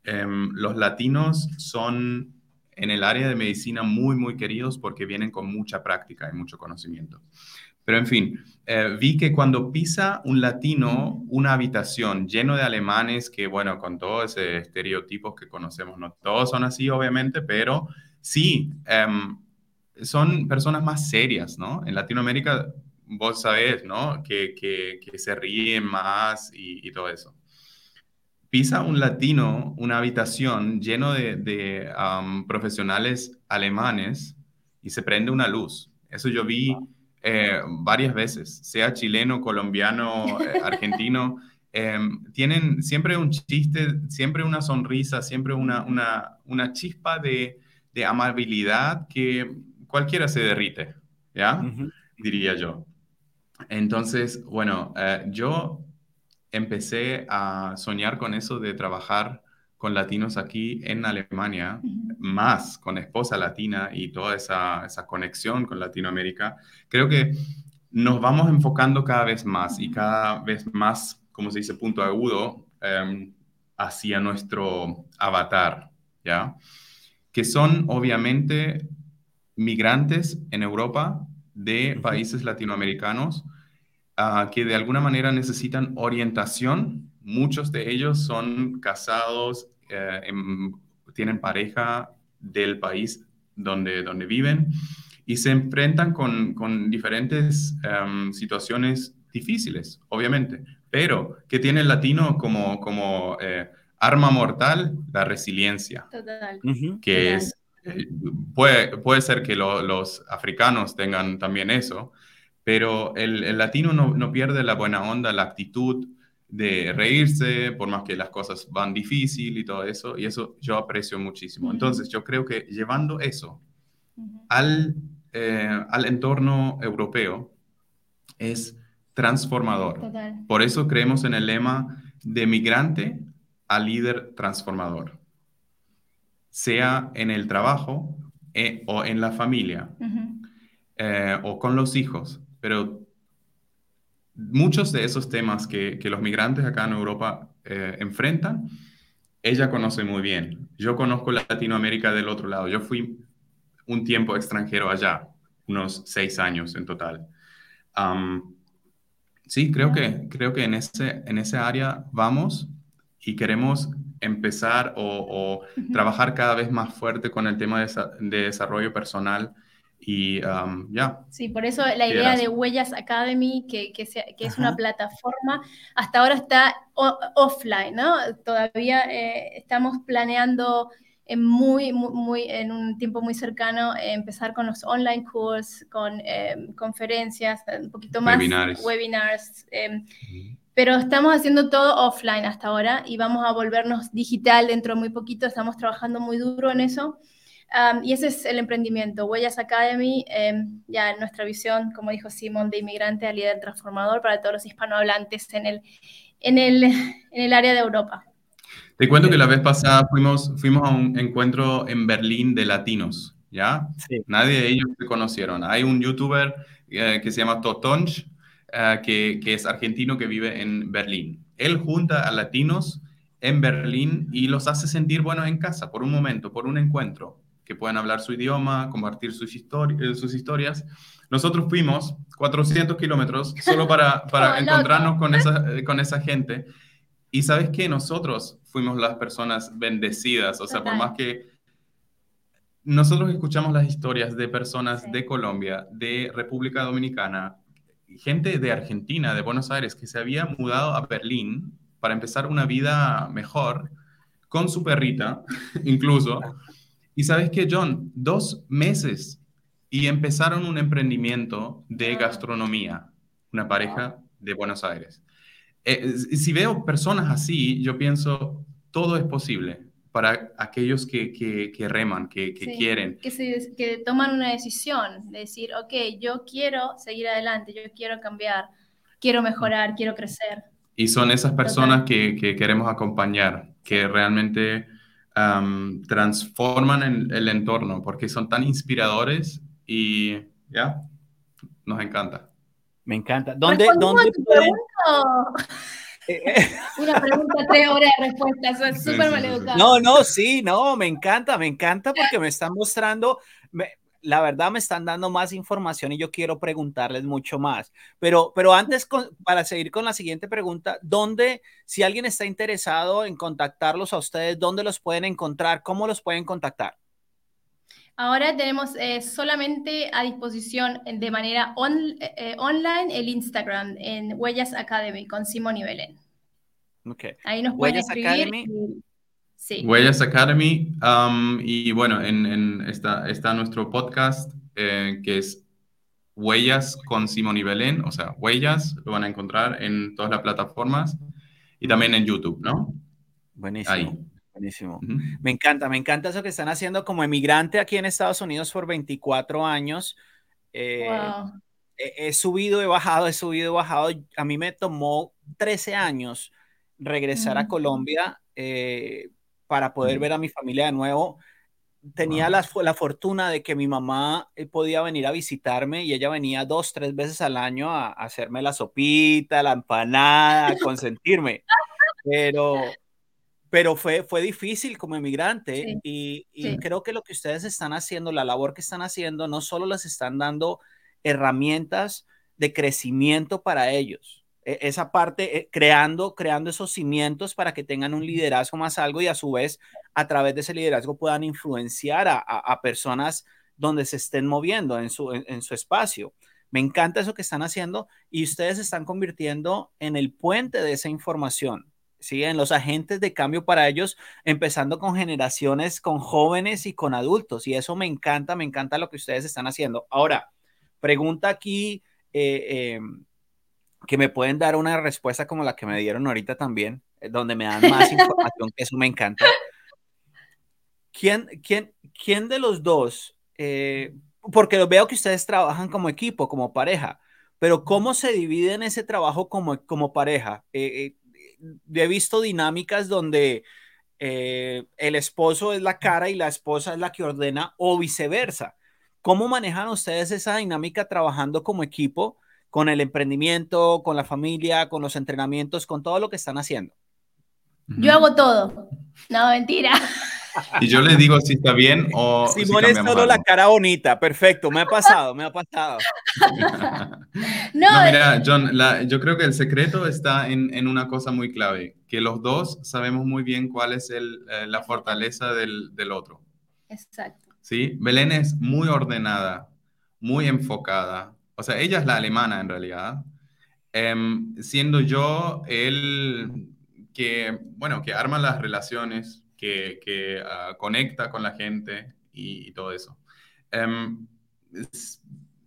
em, los latinos son en el área de medicina muy, muy queridos porque vienen con mucha práctica y mucho conocimiento. Pero en fin, eh, vi que cuando pisa un latino una habitación lleno de alemanes, que bueno, con todos esos estereotipos que conocemos, no todos son así, obviamente, pero sí, em, son personas más serias, ¿no? En Latinoamérica, vos sabés, ¿no? Que, que, se ríen más y, todo eso. Pisa un latino una habitación lleno de, de profesionales alemanes y se prende una luz. Eso yo vi eh, varias veces, sea chileno, colombiano, eh, argentino, em, tienen siempre un chiste, siempre una sonrisa, siempre una, una, una chispa de, de, amabilidad que cualquiera se derrite, ¿ya? Diría yo. Entonces, bueno, eh, yo empecé a soñar con eso de trabajar con latinos aquí en Alemania, más con esposa latina y toda esa, esa, conexión con Latinoamérica, creo que nos vamos enfocando cada vez más y cada vez más, como se dice, punto agudo em, hacia nuestro avatar, ¿ya? Que son obviamente migrantes en Europa de países latinoamericanos uh, que de alguna manera necesitan orientación. Muchos de ellos son casados, eh, tienen pareja del país donde, donde viven y se enfrentan con, con diferentes um, situaciones difíciles, obviamente. Pero, ¿qué tiene el latino como, como eh, arma mortal? La resiliencia. Total. Que es, eh, puede, puede ser que los africanos tengan también eso, pero el, el latino no, no, pierde la buena onda, la actitud, de reírse, por más que las cosas van difícil y todo eso, y eso yo aprecio muchísimo. Entonces, yo creo que llevando eso al, eh, al entorno europeo es transformador. Por eso creemos en el lema de migrante a líder transformador, sea en el trabajo eh, o en la familia eh, o con los hijos, pero muchos de esos temas que, los migrantes acá en Europa eh, enfrentan, ella conoce muy bien. Yo conozco Latinoamérica del otro lado. Yo fui un tiempo extranjero allá, unos seis años en total. sí, creo que, creo que en, ese, en ese área vamos y queremos empezar o, trabajar cada vez más fuerte con el tema de desarrollo personal y um, ya. Sí, por eso la idea de Huellas Academy, que, que, que es una plataforma, hasta ahora está offline, ¿no? Todavía eh, estamos planeando en, muy, muy, en un tiempo muy cercano eh, empezar con los online cursos, con em, conferencias, un poquito más webinars. webinars em, Pero estamos haciendo todo offline hasta ahora y vamos a volvernos digital dentro de muy poquito. Estamos trabajando muy duro en eso y ese es el emprendimiento. Huellas Academy, em, ya nuestra visión, como dijo Simón, de inmigrante a líder transformador para todos los hispanohablantes en el, en el, en el área de Europa. Te cuento que la vez pasada fuimos, fuimos a un encuentro en Berlín de latinos, ¿ya? Nadie de ellos se conocieron. Hay un youtuber eh, que se llama Totonch, eh, que, que es argentino que vive en Berlín. Él junta a latinos en Berlín y los hace sentir buenos en casa por un momento, por un encuentro que puedan hablar su idioma, compartir sus, eh, sus historias. Nosotros fuimos 400 kilómetros solo para, para encontrarnos con esa, eh, con esa gente. Y sabes que nosotros fuimos las personas bendecidas, o sea, por más que nosotros escuchamos las historias de personas de Colombia, de República Dominicana, gente de Argentina, de Buenos Aires, que se había mudado a Berlín para empezar una vida mejor, con su perrita, incluso. Y sabes que, John, dos meses y empezaron un emprendimiento de gastronomía, una pareja de Buenos Aires. Eh, si veo personas así, yo pienso, todo es posible para aquellos que, que, reman, que, que quieren. Que, que toman una decisión, de decir, ok, yo quiero seguir adelante, yo quiero cambiar, quiero mejorar, quiero crecer. Y son esas personas que, queremos acompañar, que realmente transforman el entorno porque son tan inspiradores y ya, nos encanta. Me encanta. ¿Dónde, ¿dónde Una pregunta, tres horas de respuesta, eso es súper mal educado. No, no, sí, no, me encanta, me encanta porque me están mostrando, la verdad me están dando más información y yo quiero preguntarles mucho más. Pero, pero antes, para seguir con la siguiente pregunta, ¿dónde, si alguien está interesado en contactarlos a ustedes, dónde los pueden encontrar? ¿Cómo los pueden contactar? Ahora tenemos eh, solamente a disposición de manera eh, eh, online el Instagram en Huellas Academy con Simón y Belén. Okay. Ahí nos pueden escribir. Academy. Sí. Huellas Academy. Um, y bueno, en, está, está, nuestro podcast que es Huellas con Simón y Belén. O sea, Huellas lo van a encontrar en todas las plataformas y también en YouTube, ¿no? Buenísimo. Ahí. Buenísimo. Me encanta, me encanta eso que están haciendo como emigrante aquí en Estados Unidos por 24 años. Eh, he, subido, he bajado, he subido, he bajado. A mí me tomó 13 años regresar a Colombia eh, para poder ver a mi familia de nuevo. Tenía la, la, fortuna de que mi mamá eh, podía venir a visitarme y ella venía dos, tres veces al año a, a hacerme la sopita, la empanada, a consentirme. Pero, pero fue, fue difícil como emigrante y, creo que lo que ustedes están haciendo, la labor que están haciendo, no solo les están dando herramientas de crecimiento para ellos, esa parte, eh, creando, creando esos cimientos para que tengan un liderazgo más algo y a su vez a través de ese liderazgo puedan influenciar a, personas donde se estén moviendo en su, en su espacio. Me encanta eso que están haciendo y ustedes se están convirtiendo en el puente de esa información ¿sí? en los agentes de cambio para ellos, empezando con generaciones, con jóvenes y con adultos. Y eso me encanta, me encanta lo que ustedes están haciendo. Ahora, pregunta aquí eh, em, que me pueden dar una respuesta como la que me dieron ahorita también, eh, donde me dan más información, que eso me encanta. ¿Quién, quién, quién de los dos? Eh, porque veo que ustedes trabajan como equipo, como pareja, pero ¿cómo se dividen ese trabajo como, como pareja? he visto dinámicas donde eh, el esposo es la cara y la esposa es la que ordena o viceversa. ¿Cómo manejan ustedes esa dinámica trabajando como equipo con el emprendimiento, con la familia, con los entrenamientos, con todo lo que están haciendo? Yo hago todo. No, mentira. Y yo les digo si está bien o. Simón es solo la cara bonita, perfecto, me ha pasado, me ha pasado. no, mira, John, yo creo que el secreto está en, en, una cosa muy clave: que los dos sabemos muy bien cuál es el, eh, la fortaleza del, del, otro. Exacto. Sí, Belén es muy ordenada, muy enfocada. O sea, ella es la alemana en realidad. Em, siendo yo el que, bueno, que arma las relaciones que, ah, conecta con la gente y, todo eso. Em,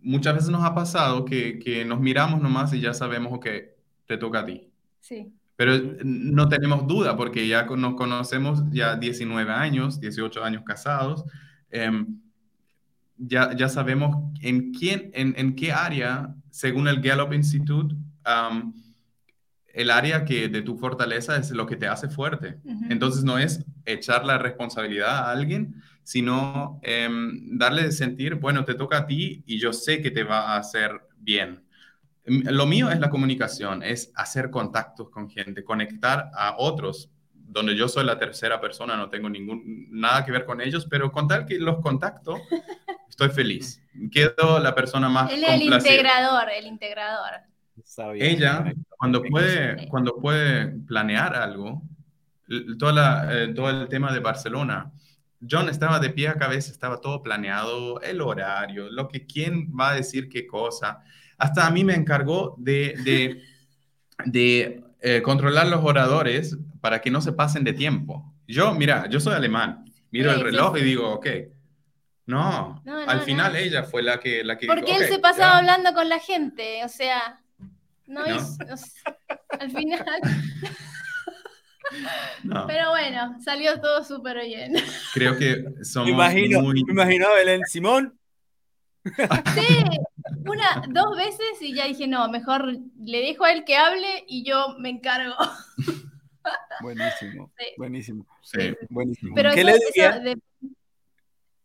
muchas veces nos ha pasado que, que, nos miramos nomás y ya sabemos que te toca a ti. Sí. Pero no tenemos duda porque ya nos conocemos ya 19 años, 18 años casados. Em, ya, ya sabemos en, quién, en, en, qué área, según el Gallup Institute, el área que de tu fortaleza es lo que te hace fuerte. Entonces no es echar la responsabilidad a alguien, sino eh, darle sentir, bueno, te toca a ti y yo sé que te va a hacer bien. Em, lo mío es la comunicación, es hacer contactos con gente, conectar a otros, donde yo soy la tercera persona, no tengo ningún, nada que ver con ellos, pero con tal que los contacto, estoy feliz. Quedo la persona más... el integrador, el integrador. Ella, cuando puede, cuando puede planear algo, toda eh, todo el tema de Barcelona, John estaba de pie a cabeza, estaba todo planeado, el horario, lo que quién va a decir qué cosa. Hasta a mí me encargó de, de, de eh, controlar los oradores para que no se pasen de tiempo. Yo, mira, yo soy alemán, miro el reloj y digo, ok, no, al final ella fue la que... La que Porque él se pasaba hablando con la gente, o sea... No, Es, al final. Pero bueno, salió todo súper bien. Creo que somos. Me imagino, muy... me imagino a Belén Simón. Sí, una, dos veces y ya dije, no, mejor le dejo a él que hable y yo me encargo. Buenísimo, buenísimo. Sí. Buenísimo. Pero ¿Qué le diría?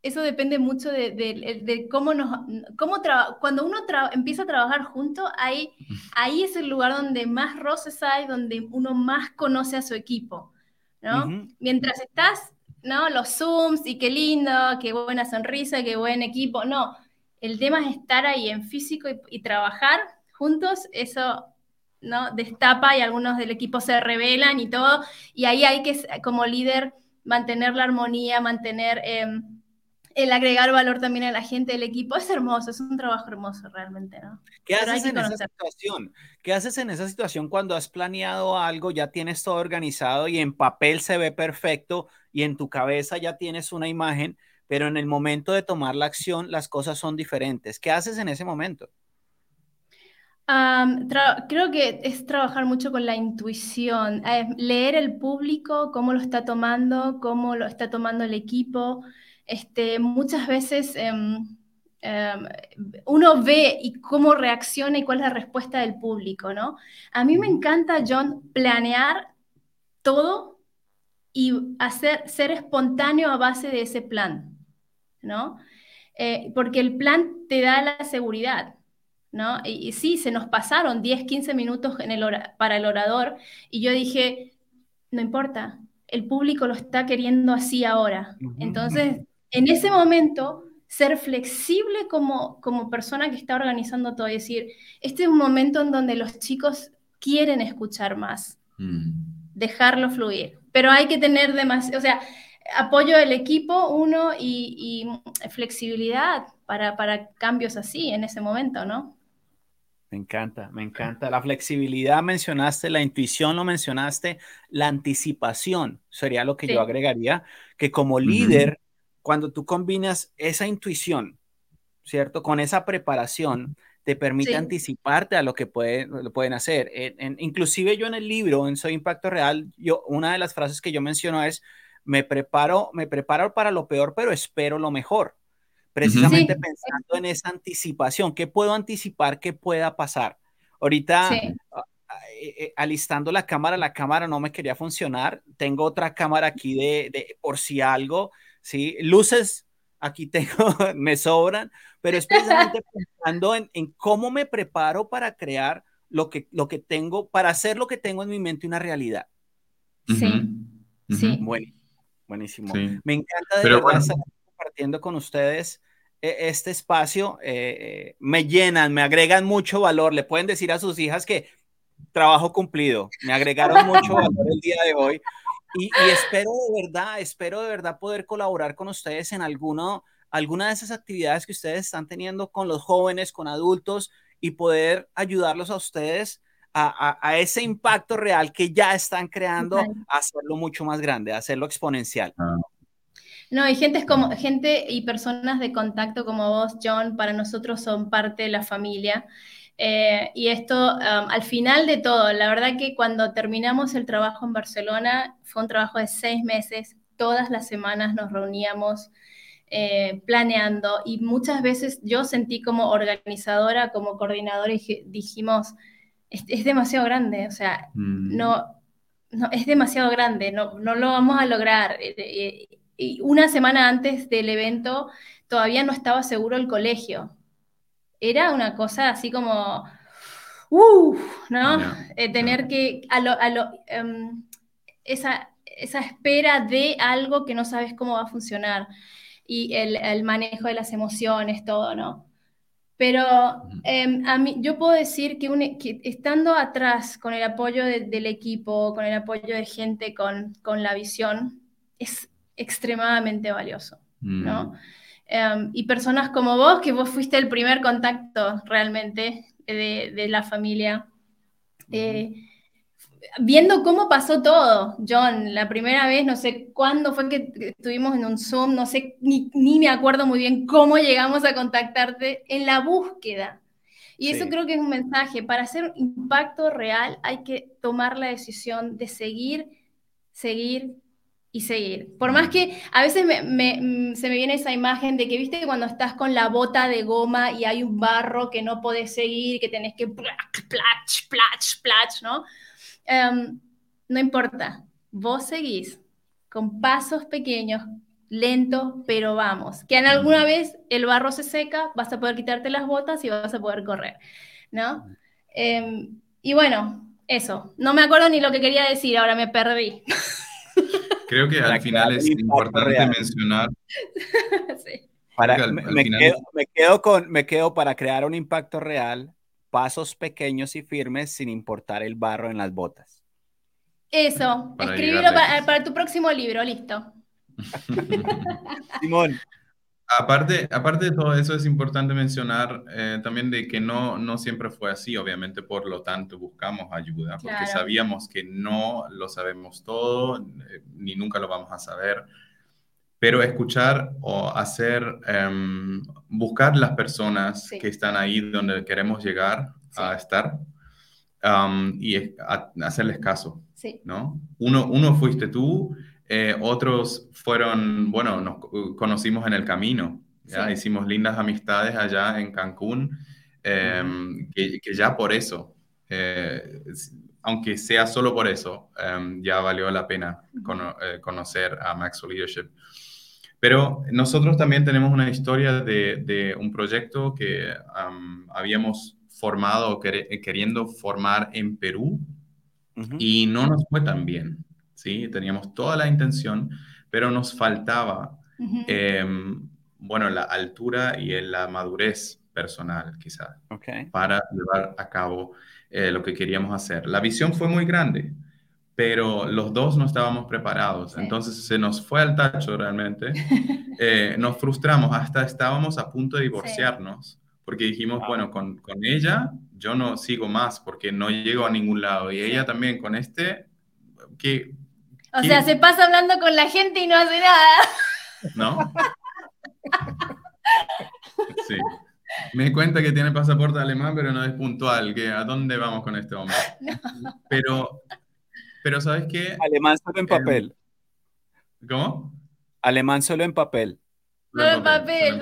eso depende mucho de, cómo nos, cómo cuando uno empieza a trabajar junto, ahí, ahí es el lugar donde más roces hay, donde uno más conoce a su equipo, ¿no? Mientras estás, ¿no? Los Zooms y qué lindo, qué buena sonrisa, qué buen equipo, no, el tema es estar ahí en físico y, trabajar juntos, eso ¿no? destapa y algunos del equipo se rebelan y todo, y ahí hay que, como líder, mantener la armonía, mantener... Em, el agregar valor también a la gente del equipo es hermoso, es un trabajo hermoso realmente, ¿no? ¿Qué haces en esa situación? ¿Qué haces en esa situación cuando has planeado algo, ya tienes todo organizado y en papel se ve perfecto y en tu cabeza ya tienes una imagen, pero en el momento de tomar la acción las cosas son diferentes? ¿Qué haces en ese momento? Creo que es trabajar mucho con la intuición, eh, leer el público, cómo lo está tomando, cómo lo está tomando el equipo. Este, muchas veces em, em, uno ve y cómo reacciona y cuál es la respuesta del público, ¿no? A mí me encanta, John, planear todo y hacer, ser espontáneo a base de ese plan, ¿no? Eh, porque el plan te da la seguridad, ¿no? Y, sí, se nos pasaron 10, 15 minutos en el para el orador y yo dije, no importa, el público lo está queriendo así ahora. Entonces, en ese momento, ser flexible como, como persona que está organizando todo, decir, este es un momento en donde los chicos quieren escuchar más, mm. dejarlo fluir, pero hay que tener demasiado, o sea, apoyo del equipo, uno, y, flexibilidad para, para cambios así en ese momento, ¿no? Me encanta, me encanta. La flexibilidad mencionaste, la intuición lo mencionaste, la anticipación sería lo que yo agregaría, que como líder cuando tú combinas esa intuición, ¿cierto? Con esa preparación, te permite anticiparte a lo que pueden hacer. inclusive yo en el libro, en Soy Impacto Real, yo, una de las frases que yo menciono es, me preparo, me preparo para lo peor, pero espero lo mejor. Precisamente pensando en esa anticipación, ¿qué puedo anticipar que pueda pasar? Ahorita, eh, eh, alistando la cámara, la cámara no me quería funcionar. Tengo otra cámara aquí de, de por si algo. ¿sí? Luces, aquí tengo, me sobran, pero es precisamente pensando en, cómo me preparo para crear lo que, lo que tengo, para hacer lo que tengo en mi mente una realidad. Sí, sí. buenísimo. Me encanta de verdad estar compartiendo con ustedes e, este espacio. Eh, eh, me llenan, me agregan mucho valor. Le pueden decir a sus hijas que trabajo cumplido. Me agregaron mucho valor el día de hoy. Y, espero de verdad, espero de verdad poder colaborar con ustedes en alguno, alguna de esas actividades que ustedes están teniendo con los jóvenes, con adultos y poder ayudarlos a ustedes a, a, ese impacto real que ya están creando, a hacerlo mucho más grande, a hacerlo exponencial. No, y gente, como, gente y personas de contacto como vos, John, para nosotros son parte de la familia. Eh, y esto, um, al final de todo, la verdad que cuando terminamos el trabajo en Barcelona, fue un trabajo de seis meses, todas las semanas nos reuníamos eh, planeando y muchas veces yo sentí como organizadora, como coordinadora y dijimos, es, demasiado grande, o sea, mm. no, no, es demasiado grande, no, no lo vamos a lograr. Eh, una semana antes del evento todavía no estaba seguro el colegio era una cosa así como, uh, ¿no? Eh, tener que, a lo, a lo, em, esa, esa espera de algo que no sabes cómo va a funcionar y el, el manejo de las emociones, todo, ¿no? Pero em, a mí, yo puedo decir que, un, que, estando atrás con el apoyo del equipo, con el apoyo de gente con, con la visión, es extremadamente valioso, ¿no? Mm. Em, y personas como vos, que vos fuiste el primer contacto realmente de, la familia. Eh, viendo cómo pasó todo, John, la primera vez, no sé cuándo fue que estuvimos en un Zoom, no sé, ni, me acuerdo muy bien cómo llegamos a contactarte en la búsqueda. Y eso creo que es un mensaje. Para hacer impacto real hay que tomar la decisión de seguir, seguir, y seguir. Por más que a veces mm, se me viene esa imagen de que, viste, cuando estás con la bota de goma y hay un barro que no podés seguir, que tenés que plach, plach, plach, plach, ¿no? Em, no importa, vos seguís con pasos pequeños, lento, pero vamos. Que en alguna vez el barro se seca, vas a poder quitarte las botas y vas a poder correr, ¿no? Em, y bueno, eso. No me acuerdo ni lo que quería decir, ahora me perdí. Creo que al final es importante mencionar. me, quedo, con, me quedo para crear un impacto real, pasos pequeños y firmes sin importar el barro en las botas. Eso, escribirlo para, tu próximo libro, listo. Simón. Aparte, aparte de todo eso, es importante mencionar eh, también de que no, no siempre fue así, obviamente, por lo tanto buscamos ayuda, porque sabíamos que no lo sabemos todo, eh, ni nunca lo vamos a saber, pero escuchar o hacer, em, buscar las personas que están ahí donde queremos llegar a estar y hacerles caso, ¿no? Uno, uno fuiste tú, eh, otros fueron, bueno, nos conocimos en el camino, ¿ya? hicimos lindas amistades allá en Cancún, em, que, ya por eso, eh, aunque sea solo por eso, em, ya valió la pena eh, conocer a Maxwell Leadership. Pero nosotros también tenemos una historia de, un proyecto que habíamos formado, queriendo formar en Perú, y no nos fue tan bien. ¿Sí? Teníamos toda la intención, pero nos faltaba, em, bueno, la altura y la madurez personal, quizás, para llevar a cabo eh, lo que queríamos hacer. La visión fue muy grande, pero los dos no estábamos preparados. Entonces se nos fue al tacho realmente. Eh, nos frustramos, hasta estábamos a punto de divorciarnos, porque dijimos, bueno, con, con, ella yo no sigo más porque no llego a ningún lado. Y ella también con este, que o sea, se pasa hablando con la gente y no hace nada. ¿No? Sí. Me di cuenta que tiene pasaporte alemán, pero no es puntual. Que ¿A dónde vamos con este hombre? Pero, pero ¿sabes qué? Alemán solo en papel. ¿Cómo? Alemán solo en papel. Solo en papel.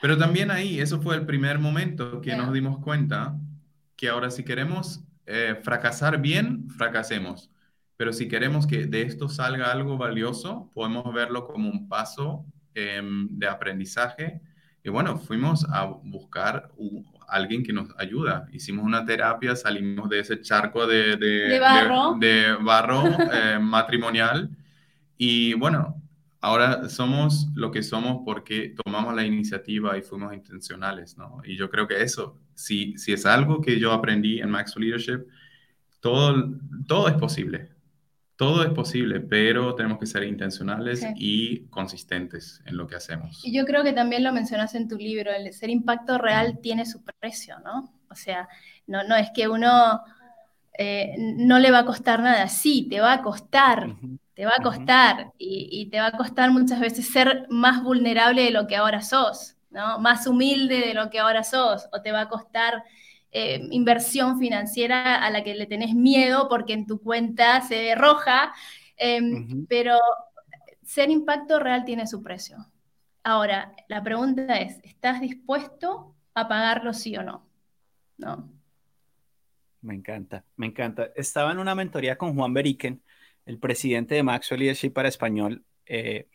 Pero también ahí, eso fue el primer momento que nos dimos cuenta que ahora si queremos eh, fracasar bien, fracasemos. Pero si queremos que de esto salga algo valioso, podemos verlo como un paso em, de aprendizaje. Y bueno, fuimos a buscar a alguien que nos ayuda. Hicimos una terapia, salimos de ese charco de, de, barro, de, barro eh, matrimonial. Y bueno, ahora somos lo que somos porque tomamos la iniciativa y fuimos intencionales, ¿no? Y yo creo que eso, si, si es algo que yo aprendí en Max Leadership, todo, todo es posible. Todo es posible, pero tenemos que ser intencionales y consistentes en lo que hacemos. Y yo creo que también lo mencionas en tu libro, el ser impacto real tiene su precio, ¿no? O sea, no, no es que uno eh, no le va a costar nada, sí, te va a costar, te va a costar y, y, te va a costar muchas veces ser más vulnerable de lo que ahora sos, ¿no? Más humilde de lo que ahora sos, o te va a costar eh, inversión financiera a la que le tenés miedo porque en tu cuenta se ve roja, em, pero ser impacto real tiene su precio. Ahora, la pregunta es, ¿estás dispuesto a pagarlo sí o no? ¿No? Me encanta, me encanta. Estaba en una mentoría con Juan Beriken, el presidente de Maxwell Leadership para Español, eh,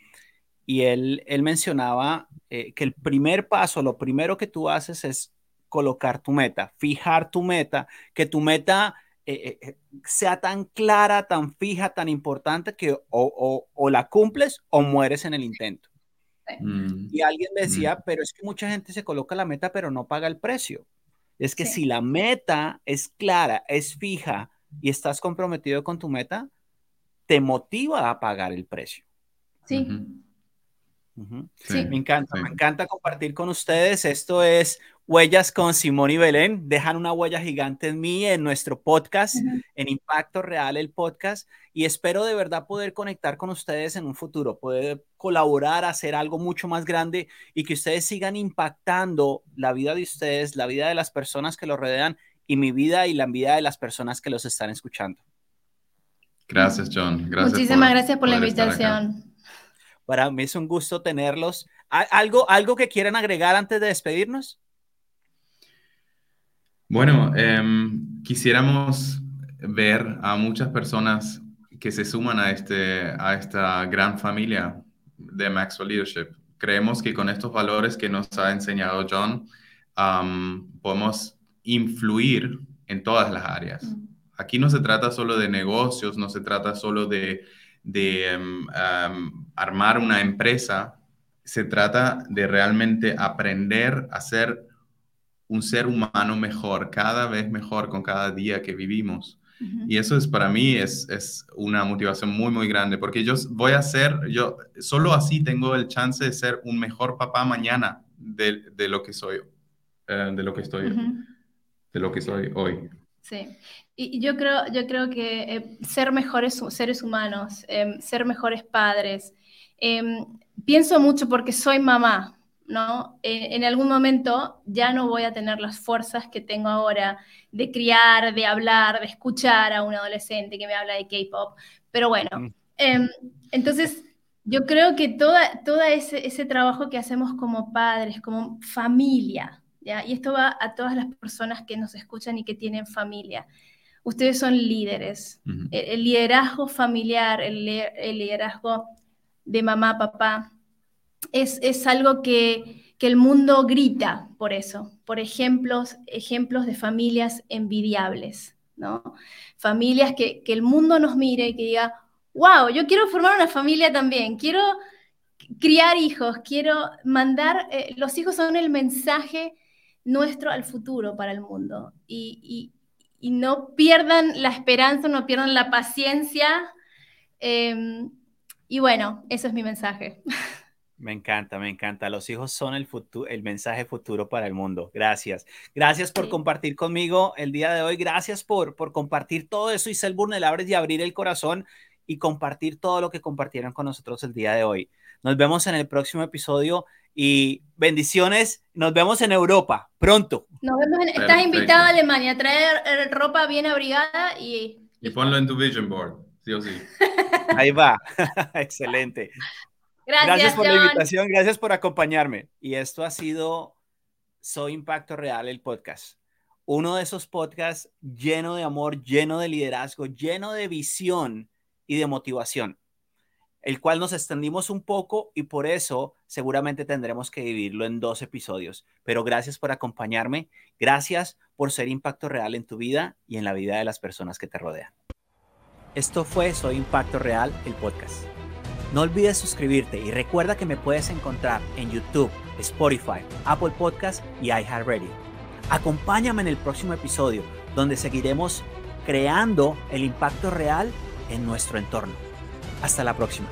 y él, él mencionaba eh, que el primer paso, lo primero que tú haces es colocar tu meta, fijar tu meta, que tu meta eh, eh, sea tan clara, tan fija, tan importante que o, la cumples o mueres en el intento. Mm. Y alguien decía, mm. pero es que mucha gente se coloca la meta pero no paga el precio. Es que si la meta es clara, es fija y estás comprometido con tu meta, te motiva a pagar el precio. Sí. Sí. Me encanta, me encanta compartir con ustedes. Esto es Huellas con Simón y Belén. Dejan una huella gigante en mí, en nuestro podcast, en Impacto Real, el podcast. Y espero de verdad poder conectar con ustedes en un futuro, poder colaborar, hacer algo mucho más grande y que ustedes sigan impactando la vida de ustedes, la vida de las personas que los rodean y mi vida y la vida de las personas que los están escuchando. Gracias, John. Gracias Muchísimas gracias por la invitación. Para mí es un gusto tenerlos. ¿Algo, ¿Algo que quieran agregar antes de despedirnos? Bueno, em, quisiéramos ver a muchas personas que se suman a, este, a esta gran familia de Maxwell Leadership. Creemos que con estos valores que nos ha enseñado John, podemos influir en todas las áreas. Mm. Aquí no se trata solo de negocios, no se trata solo de, em, armar una empresa, se trata de realmente aprender a ser un ser humano mejor, cada vez mejor con cada día que vivimos. Y eso es para mí es, es, una motivación muy, muy grande, porque yo voy a ser, yo solo así tengo el chance de ser un mejor papá mañana de, de lo que soy, eh, de lo que estoy, de lo que soy hoy. Sí, y yo creo, yo creo que eh, ser mejores seres humanos, em, ser mejores padres, em, pienso mucho porque soy mamá, ¿no? En, algún momento ya no voy a tener las fuerzas que tengo ahora de criar, de hablar, de escuchar a un adolescente que me habla de K-pop. Pero bueno, mm. em, entonces yo creo que toda, toda ese, ese, trabajo que hacemos como padres, como familia, ¿ya? y esto va a todas las personas que nos escuchan y que tienen familia. Ustedes son líderes. el, liderazgo familiar, el, el liderazgo de mamá, papá, es, algo que, el mundo grita por eso, por ejemplos, ejemplos de familias envidiables, ¿no? Familias que, el mundo nos mire y que diga, wow, yo quiero formar una familia también, quiero criar hijos, quiero mandar, eh, los hijos son el mensaje nuestro al futuro para el mundo y, no pierdan la esperanza, no pierdan la paciencia. Em, y bueno, eso es mi mensaje. Me encanta, me encanta. Los hijos son el, futuro, el mensaje futuro para el mundo. Gracias. Gracias por compartir conmigo el día de hoy. Gracias por, por compartir todo eso y ser vulnerables y abrir el corazón y compartir todo lo que compartieron con nosotros el día de hoy. Nos vemos en el próximo episodio y bendiciones. Nos vemos en Europa pronto. Nos vemos Estás invitado a Alemania a traer eh, ropa bien abrigada y... Y ponlo en tu vision board, sí o sí. Ahí va. Excelente. Gracias, por la invitación, gracias por acompañarme. Y esto ha sido Soy Impacto Real, el podcast. Uno de esos podcasts lleno de amor, lleno de liderazgo, lleno de visión y de motivación, el cual nos extendimos un poco y por eso seguramente tendremos que dividirlo en dos episodios. Pero gracias por acompañarme, gracias por ser impacto real en tu vida y en la vida de las personas que te rodean. Esto fue Soy Impacto Real, el podcast. No olvides suscribirte y recuerda que me puedes encontrar en YouTube, Spotify, Apple Podcast y iHeartRadio. Acompáñame en el próximo episodio donde seguiremos creando el impacto real en nuestro entorno. Hasta la próxima.